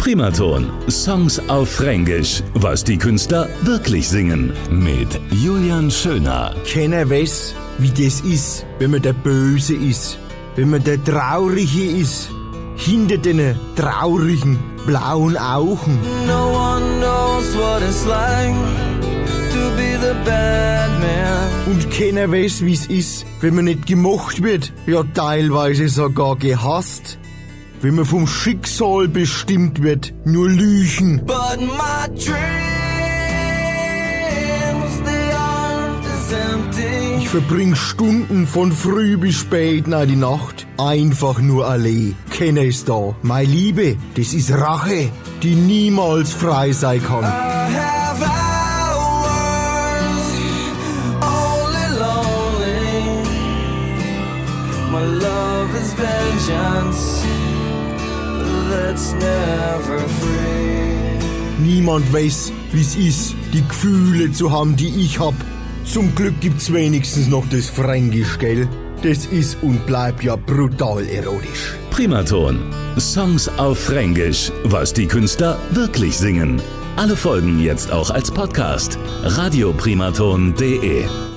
Primaton. Songs auf Fränkisch. Was die Künstler wirklich singen. Mit Julian Schöner. Keiner weiß, wie das ist, wenn man der Böse ist. Wenn man der Traurige ist. Hinter den traurigen blauen Augen. No one knows what it's like to be the bad man. Und keiner weiß, wie's ist, wenn man nicht gemocht wird. Ja, teilweise sogar gehasst. Wenn man vom Schicksal bestimmt wird. Nur Lüchen. But my dreams, they aren't as empty. Ich verbring Stunden von früh bis spät nach die Nacht. Einfach nur allein. Keiner ist da. Meine Liebe, das ist Rache, die niemals frei sein kann. I have hours only lonely. My love is vengeance that's never free. Niemand weiß, wie's ist, die Gefühle zu haben, die ich hab. Zum Glück gibt's wenigstens noch das Fränkisch, gell? Das ist und bleibt ja brutal erotisch. Primaton. Songs auf Fränkisch. Was die Künstler wirklich singen. Alle Folgen jetzt auch als Podcast. radioprimaton.de